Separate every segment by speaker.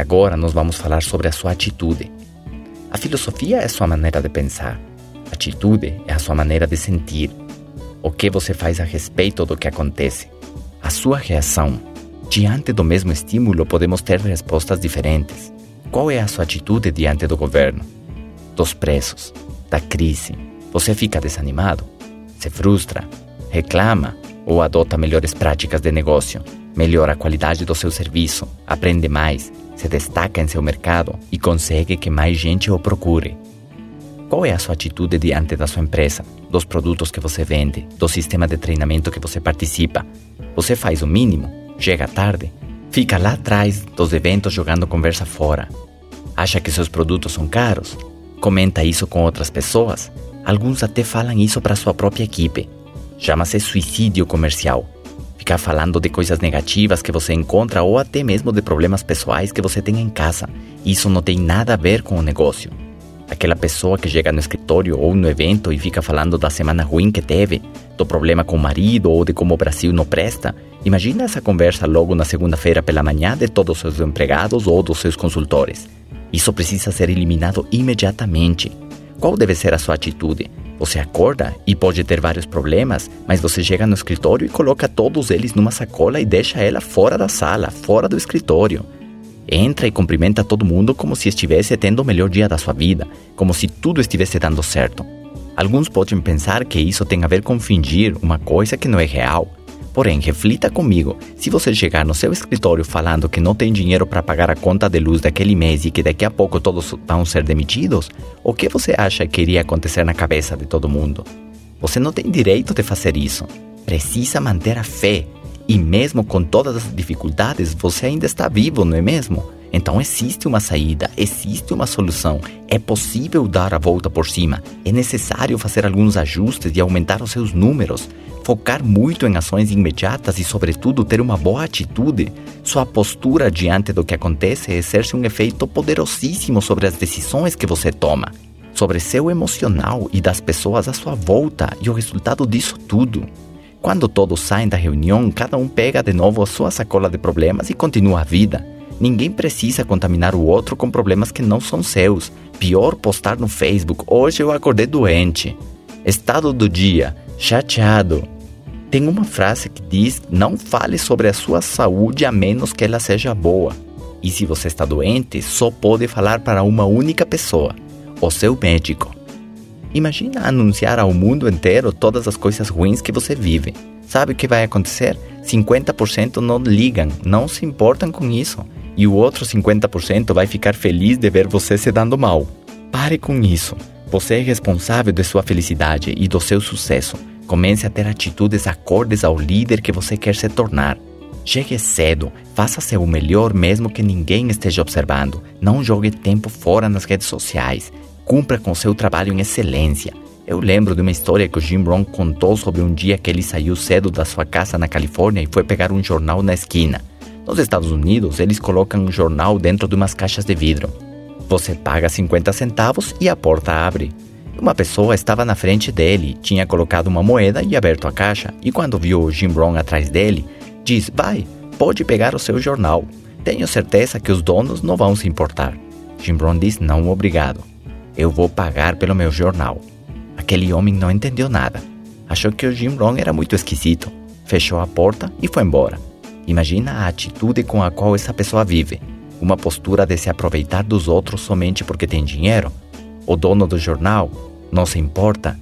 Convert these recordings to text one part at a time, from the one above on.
Speaker 1: Agora nós vamos falar sobre a sua atitude. A filosofia é a sua maneira de pensar. A atitude é a sua maneira de sentir. O que você faz a respeito do que acontece. A sua reação. Diante do mesmo estímulo, podemos ter respostas diferentes. Qual é a sua atitude diante do governo? Dos preços? Da crise? Você fica desanimado? Se frustra? Reclama? Ou adota melhores práticas de negócio? Melhora a qualidade do seu serviço? Aprende mais? Se destaca em seu mercado e consegue que mais gente o procure? Qual é a sua atitude diante da sua empresa, dos produtos que você vende, do sistema de treinamento que você participa? Você faz o mínimo? Chega tarde? Fica lá atrás dos eventos jogando conversa fora? Acha que seus produtos são caros? Comenta isso com outras pessoas? Alguns até falam isso para sua própria equipe. Chama-se suicídio comercial. Ficar falando de coisas negativas que você encontra ou até mesmo de problemas pessoais que você tem em casa. Isso não tem nada a ver com o negócio. Aquela pessoa que chega no escritório ou no evento e fica falando da semana ruim que teve, do problema com o marido ou de como o Brasil não presta. Imagina essa conversa logo na segunda-feira pela manhã de todos os seus empregados ou dos seus consultores. Isso precisa ser eliminado imediatamente. Qual deve ser a sua atitude? Você acorda e pode ter vários problemas, mas você chega no escritório e coloca todos eles numa sacola e deixa ela fora da sala, fora do escritório. Entra e cumprimenta todo mundo como se estivesse tendo o melhor dia da sua vida, como se tudo estivesse dando certo. Alguns podem pensar que isso tem a ver com fingir uma coisa que não é real. Porém, reflita comigo: se você chegar no seu escritório falando que não tem dinheiro para pagar a conta de luz daquele mês e que daqui a pouco todos vão ser demitidos, o que você acha que iria acontecer na cabeça de todo mundo? Você não tem direito de fazer isso. Precisa manter a fé, e mesmo com todas as dificuldades, você ainda está vivo, não é mesmo? Então existe uma saída, existe uma solução. É possível dar a volta por cima. É necessário fazer alguns ajustes e aumentar os seus números. Focar muito em ações imediatas e, sobretudo, ter uma boa atitude. Sua postura diante do que acontece exerce um efeito poderosíssimo sobre as decisões que você toma, sobre seu emocional e das pessoas à sua volta e o resultado disso tudo. Quando todos saem da reunião, cada um pega de novo a sua sacola de problemas e continua a vida. Ninguém precisa contaminar o outro com problemas que não são seus. Pior postar no Facebook: hoje eu acordei doente. Estado do dia: chateado. Tem uma frase que diz: não fale sobre a sua saúde a menos que ela seja boa. E se você está doente, só pode falar para uma única pessoa: o seu médico. Imagina anunciar ao mundo inteiro todas as coisas ruins que você vive. Sabe o que vai acontecer? 50% não ligam, não se importam com isso. E o outro 50% vai ficar feliz de ver você se dando mal. Pare com isso. Você é responsável de sua felicidade e do seu sucesso. Comece a ter atitudes acordes ao líder que você quer se tornar. Chegue cedo, faça seu melhor mesmo que ninguém esteja observando. Não jogue tempo fora nas redes sociais. Cumpra com seu trabalho em excelência. Eu lembro de uma história que o Jim Rohn contou sobre um dia que ele saiu cedo da sua casa na Califórnia e foi pegar um jornal na esquina. Nos Estados Unidos, eles colocam um jornal dentro de umas caixas de vidro. Você paga 50 centavos e a porta abre. Uma pessoa estava na frente dele, tinha colocado uma moeda e aberto a caixa, e quando viu o Jim Rohn atrás dele, diz: Vai, pode pegar o seu jornal. Tenho certeza que os donos não vão se importar. Jim Rohn diz: Não, obrigado. Eu vou pagar pelo meu jornal. Aquele homem não entendeu nada. Achou que o Jim Rohn era muito esquisito. Fechou a porta e foi embora. Imagina a atitude com a qual essa pessoa vive. Uma postura de se aproveitar dos outros somente porque tem dinheiro. O dono do jornal não se importa.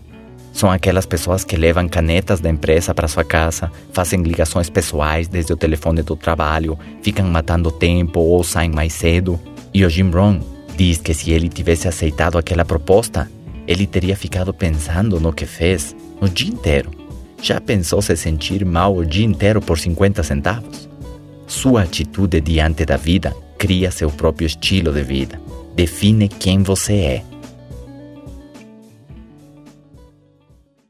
Speaker 1: São aquelas pessoas que levam canetas da empresa para sua casa, fazem ligações pessoais desde o telefone do trabalho, ficam matando tempo ou saem mais cedo. E o Jim Rohn Diz que se ele tivesse aceitado aquela proposta, ele teria ficado pensando no que fez o dia inteiro. Já pensou se sentir mal o dia inteiro por 50 centavos? Sua atitude diante da vida cria seu próprio estilo de vida. Define quem você é.